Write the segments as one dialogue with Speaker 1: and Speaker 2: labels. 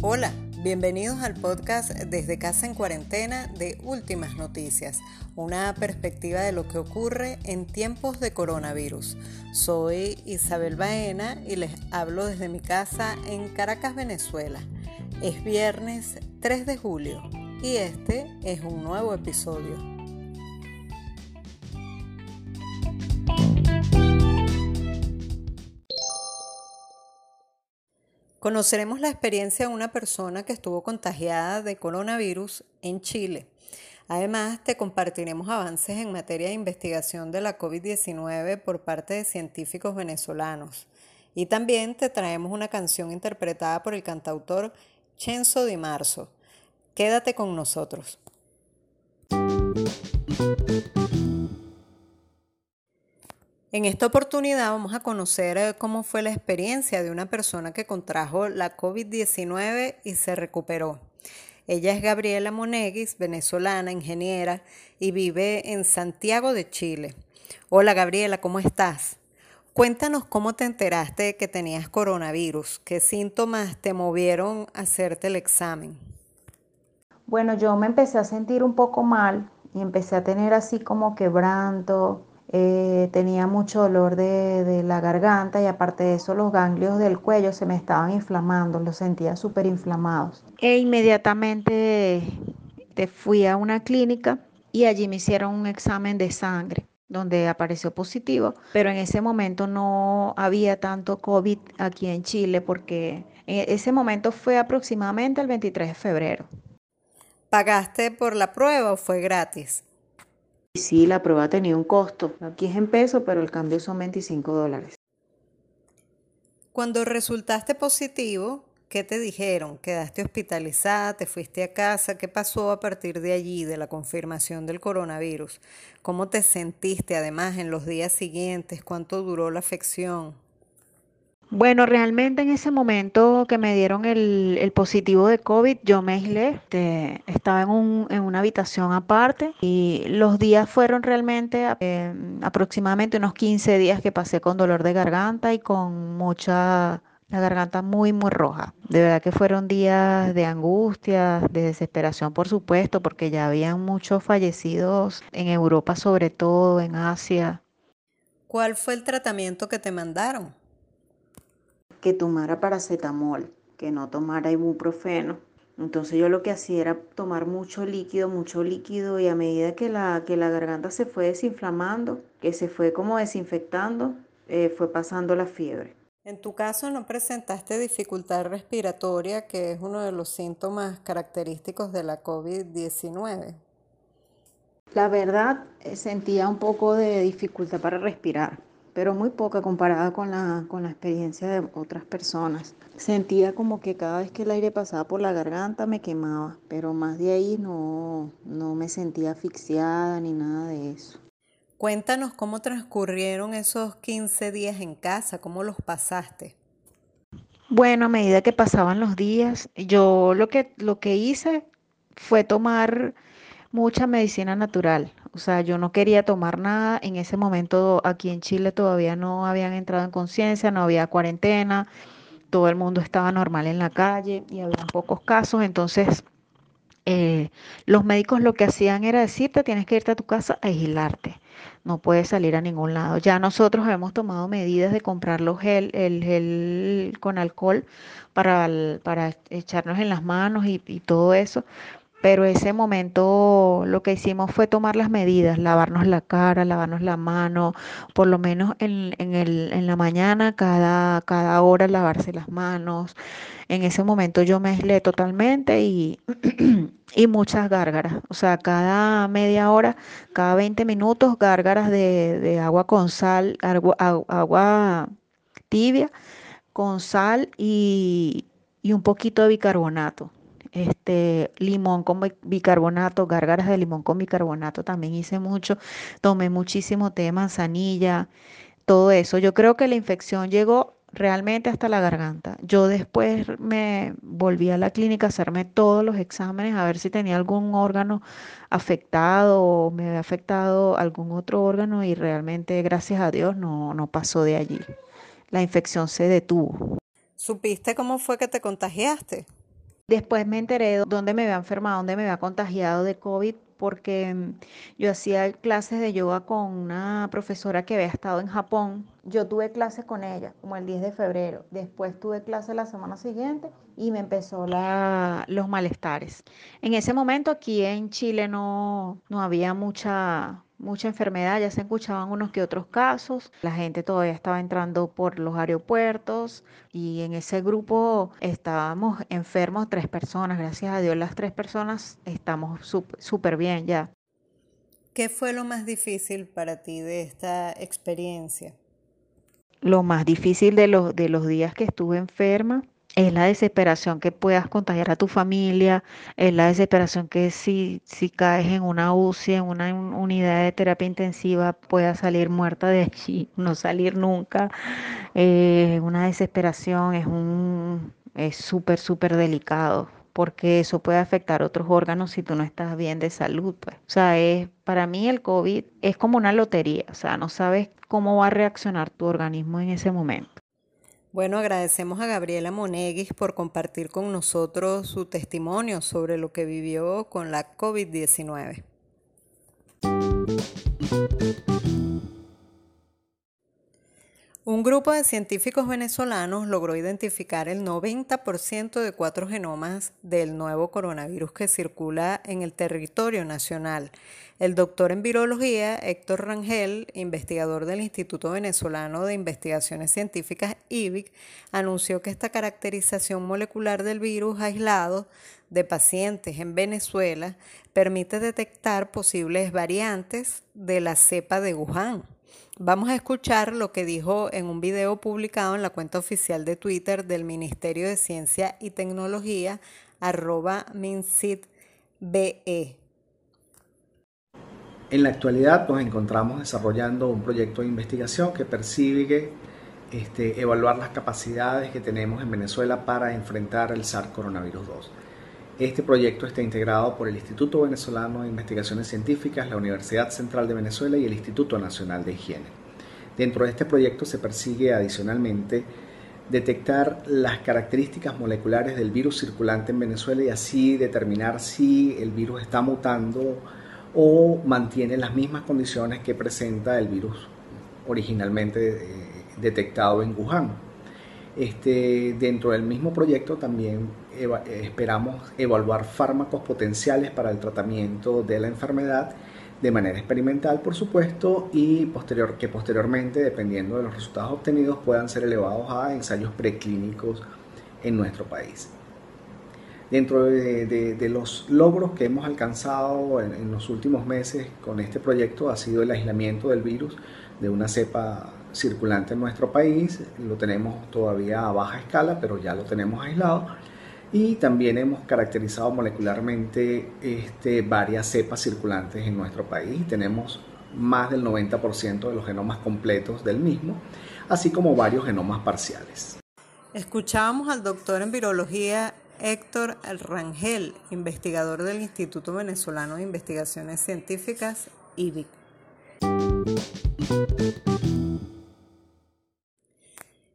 Speaker 1: Hola, bienvenidos al podcast Desde casa en cuarentena de Últimas Noticias, una perspectiva de lo que ocurre en tiempos de coronavirus. Soy Isabel Baena y les hablo desde mi casa en Caracas, Venezuela. Es viernes 3 de julio y este es un nuevo episodio. Conoceremos la experiencia de una persona que estuvo contagiada de coronavirus en Chile. Además, te compartiremos avances en materia de investigación de la COVID-19 por parte de científicos venezolanos. Y también te traemos una canción interpretada por el cantautor Chenzo Di Marzo. Quédate con nosotros. En esta oportunidad vamos a conocer eh, cómo fue la experiencia de una persona que contrajo la COVID-19 y se recuperó. Ella es Gabriela Moneguis, venezolana, ingeniera, y vive en Santiago de Chile. Hola Gabriela, ¿cómo estás? Cuéntanos cómo te enteraste que tenías coronavirus, qué síntomas te movieron a hacerte el examen.
Speaker 2: Bueno, yo me empecé a sentir un poco mal y empecé a tener así como quebranto, eh, tenía mucho dolor de, la garganta y aparte de eso los ganglios del cuello se me estaban inflamando, los sentía súper inflamados. E inmediatamente te fui a una clínica y allí me hicieron un examen de sangre donde apareció positivo, pero en ese momento no había tanto COVID aquí en Chile porque ese momento fue aproximadamente el 23 de febrero.
Speaker 1: ¿Pagaste por la prueba o fue gratis?
Speaker 2: Sí, la prueba tenía un costo. Aquí es en peso, pero el cambio son 25 dólares.
Speaker 1: Cuando resultaste positivo, ¿qué te dijeron? ¿Quedaste hospitalizada? ¿Te fuiste a casa? ¿Qué pasó a partir de allí, de la confirmación del coronavirus? ¿Cómo te sentiste además en los días siguientes? ¿Cuánto duró la afección?
Speaker 2: Bueno, realmente en ese momento que me dieron el, positivo de COVID, yo me aislé, este, estaba en, un, una habitación aparte y los días fueron realmente eh, aproximadamente unos 15 días que pasé con dolor de garganta y con mucha, la garganta muy, muy roja. De verdad que fueron días de angustia, de desesperación, por supuesto, porque ya habían muchos fallecidos en Europa, sobre todo en Asia.
Speaker 1: ¿Cuál fue el tratamiento que te mandaron?
Speaker 2: Que tomara paracetamol, que no tomara ibuprofeno. Entonces yo lo que hacía era tomar mucho líquido, mucho líquido y a medida que la, que la garganta se fue desinflamando, que se fue como desinfectando, eh, fue pasando la fiebre.
Speaker 1: En tu caso no presentaste dificultad respiratoria, que es uno de los síntomas característicos de la COVID-19.
Speaker 2: La verdad, eh, sentía un poco de dificultad para respirar pero muy poca comparada con la, con la experiencia de otras personas. Sentía como que cada vez que el aire pasaba por la garganta me quemaba, pero más de ahí no, no me sentía asfixiada ni nada de eso.
Speaker 1: Cuéntanos cómo transcurrieron esos 15 días en casa, cómo los pasaste.
Speaker 2: Bueno, a medida que pasaban los días, yo lo que, lo que hice fue tomar mucha medicina natural. O sea, yo no quería tomar nada. En ese momento aquí en Chile todavía no habían entrado en conciencia, no había cuarentena, todo el mundo estaba normal en la calle y había pocos casos. Entonces, eh, los médicos lo que hacían era decirte, tienes que irte a tu casa a aislarte, no puedes salir a ningún lado. Ya nosotros hemos tomado medidas de comprar los gel, el gel con alcohol para, para echarnos en las manos y, y todo eso, pero ese momento lo que hicimos fue tomar las medidas, lavarnos la cara, lavarnos la mano, por lo menos en, el, en la mañana, cada, cada hora lavarse las manos. En ese momento yo me aislé totalmente y, y muchas gárgaras. O sea, cada media hora, cada 20 minutos, gárgaras de, agua con sal, agua, agua tibia con sal y, y un poquito de bicarbonato este limón con bicarbonato, gárgaras de limón con bicarbonato, también hice mucho, tomé muchísimo té de manzanilla, todo eso. Yo creo que la infección llegó realmente hasta la garganta. Yo después me volví a la clínica a hacerme todos los exámenes a ver si tenía algún órgano afectado o me había afectado algún otro órgano y realmente, gracias a Dios, no, no pasó de allí. La infección se detuvo.
Speaker 1: ¿Supiste cómo fue que te contagiaste?
Speaker 2: Después me enteré de dónde me había enfermado, dónde me había contagiado de COVID porque mm, yo hacía clases de yoga con una profesora que había estado en Japón. Yo tuve clases con ella como el 10 de febrero. Después tuve clases la semana siguiente y me empezó los malestares. En ese momento aquí en Chile no, no había mucha, mucha enfermedad, ya se escuchaban unos que otros casos, la gente todavía estaba entrando por los aeropuertos y en ese grupo estábamos enfermos tres personas, gracias a Dios las tres personas estamos súper bien ya.
Speaker 1: ¿Qué fue lo más difícil para ti de esta experiencia?
Speaker 2: Lo más difícil de los, de los días que estuve enferma es la desesperación que puedas contagiar a tu familia, es la desesperación que si, si caes en una UCI, en una unidad de terapia intensiva, puedas salir muerta de allí, no salir nunca. Eh, una desesperación, es un es súper, súper delicado porque eso puede afectar otros órganos si tú no estás bien de salud, pues. O sea, es, para mí el COVID es como una lotería, o sea, no sabes cómo va a reaccionar tu organismo en ese momento.
Speaker 1: Bueno, agradecemos a Gabriela Moneguis por compartir con nosotros su testimonio sobre lo que vivió con la COVID-19. Un grupo de científicos venezolanos logró identificar el 90% de cuatro genomas del nuevo coronavirus que circula en el territorio nacional. El doctor en virología Héctor Rangel, investigador del Instituto Venezolano de Investigaciones Científicas IBIC, anunció que esta caracterización molecular del virus aislado de pacientes en Venezuela permite detectar posibles variantes de la cepa de Wuhan. Vamos a escuchar lo que dijo en un video publicado en la cuenta oficial de Twitter del Ministerio de Ciencia y Tecnología, arroba MinCitBE.
Speaker 3: En la actualidad nos encontramos desarrollando un proyecto de investigación que persigue este, evaluar las capacidades que tenemos en Venezuela para enfrentar el SARS coronavirus 2. Este proyecto está integrado por el Instituto Venezolano de Investigaciones Científicas, la Universidad Central de Venezuela y el Instituto Nacional de Higiene. Dentro de este proyecto se persigue adicionalmente detectar las características moleculares del virus circulante en Venezuela y así determinar si el virus está mutando o mantiene las mismas condiciones que presenta el virus originalmente eh, detectado en Wuhan. Este, dentro del mismo proyecto también esperamos evaluar fármacos potenciales para el tratamiento de la enfermedad de manera experimental, por supuesto, y posterior, que posteriormente, dependiendo de los resultados obtenidos, puedan ser elevados a ensayos preclínicos en nuestro país. Dentro de, los logros que hemos alcanzado en, los últimos meses con este proyecto ha sido el aislamiento del virus de una cepa circulante en nuestro país. Lo tenemos todavía a baja escala, pero ya lo tenemos aislado. Y también hemos caracterizado molecularmente este, varias cepas circulantes en nuestro país. Tenemos más del 90% de los genomas completos del mismo, así como varios genomas parciales.
Speaker 1: Escuchábamos al doctor en virología Héctor Rangel, investigador del Instituto Venezolano de Investigaciones Científicas, IBIC.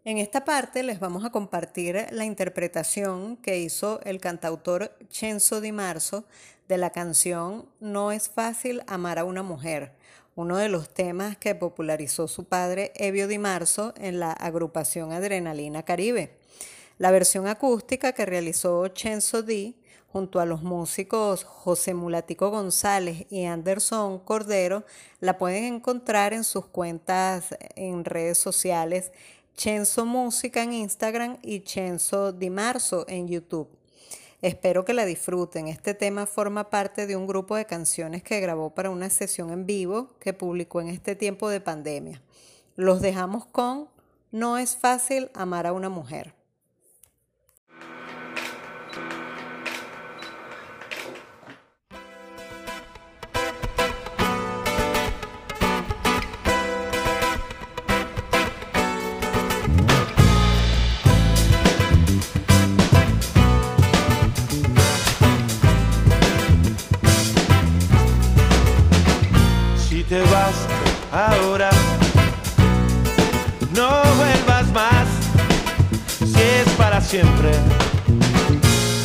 Speaker 1: En esta parte les vamos a compartir la interpretación que hizo el cantautor Chenzo Di Marzo de la canción No es fácil amar a una mujer, uno de los temas que popularizó su padre Evio Di Marzo en la agrupación Adrenalina Caribe. La versión acústica que realizó Chenzo Di junto a los músicos José Mulatico González y Anderson Cordero la pueden encontrar en sus cuentas en redes sociales Chenzo Música en Instagram y Chenzo Di Marzo en YouTube. Espero que la disfruten. Este tema forma parte de un grupo de canciones que grabó para una sesión en vivo que publicó en este tiempo de pandemia. Los dejamos con No es fácil amar a una mujer.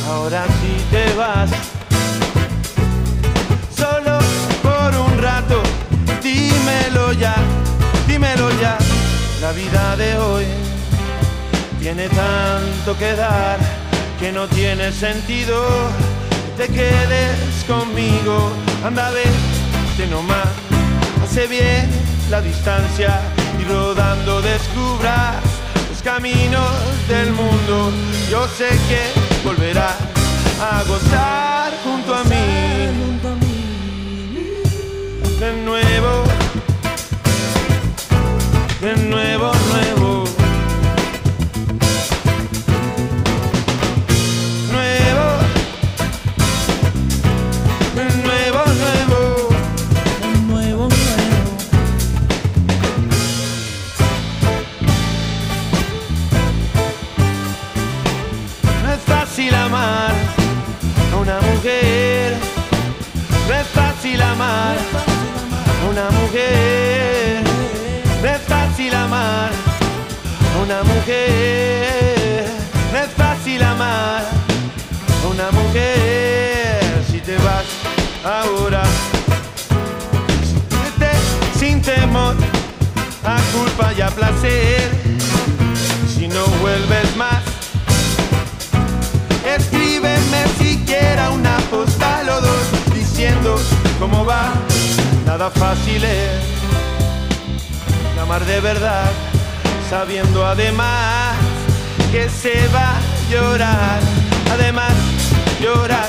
Speaker 4: Ahora sí te vas. Solo por un rato, dímelo ya, dímelo ya. La vida de hoy tiene tanto que dar que no tiene sentido te quedes conmigo. Anda, vete nomás, hace bien la distancia y rodando descubras los caminos del mundo. Yo sé que volverás a gozar junto a mí. De nuevo, No es fácil amar a una mujer. Si te vas ahora, sin temor a culpa y a placer. Si no vuelves más. Escríbeme siquiera una postal o dos diciendo cómo va. Nada fácil es amar de verdad, sabiendo además que se va a llorar. Además, llorar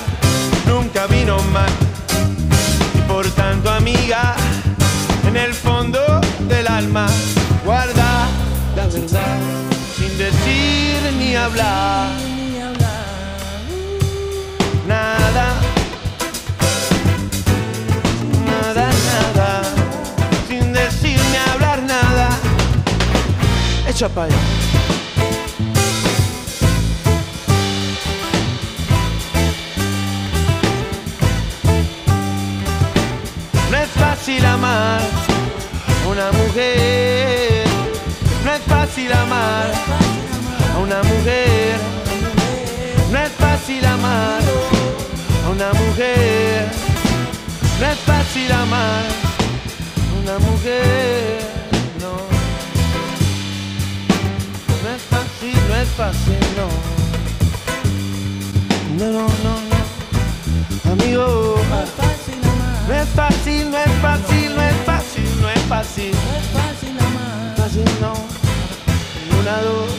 Speaker 4: nunca vino mal. Y por tanto, amiga, en el fondo del alma, guarda la verdad sin decir ni hablar Echa pa' allá. No es fácil amar una mujer, no es fácil amar a una mujer. No es fácil amar a una mujer. No es fácil amar a una mujer. Fácil, no no. No, no, no, no. Amigo.
Speaker 5: No es fácil amar,
Speaker 4: No es fácil, no es fácil, no es fácil, no es fácil.
Speaker 5: no es fácil amar.
Speaker 4: Fácil no. Una, dos,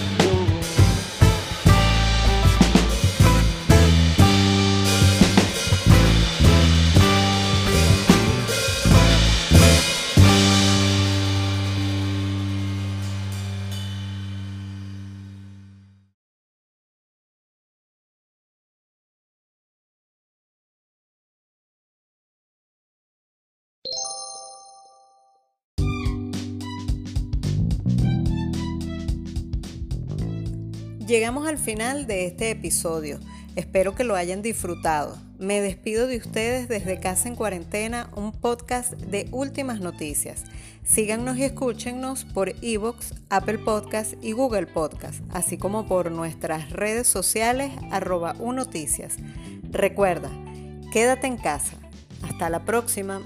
Speaker 1: Llegamos al final de este episodio. Espero que lo hayan disfrutado. Me despido de ustedes desde Casa en Cuarentena, un podcast de últimas noticias. Síganos y escúchennos por Evox, Apple Podcast y Google Podcast, así como por nuestras redes sociales arroba unoticias. Recuerda, quédate en casa. Hasta la próxima.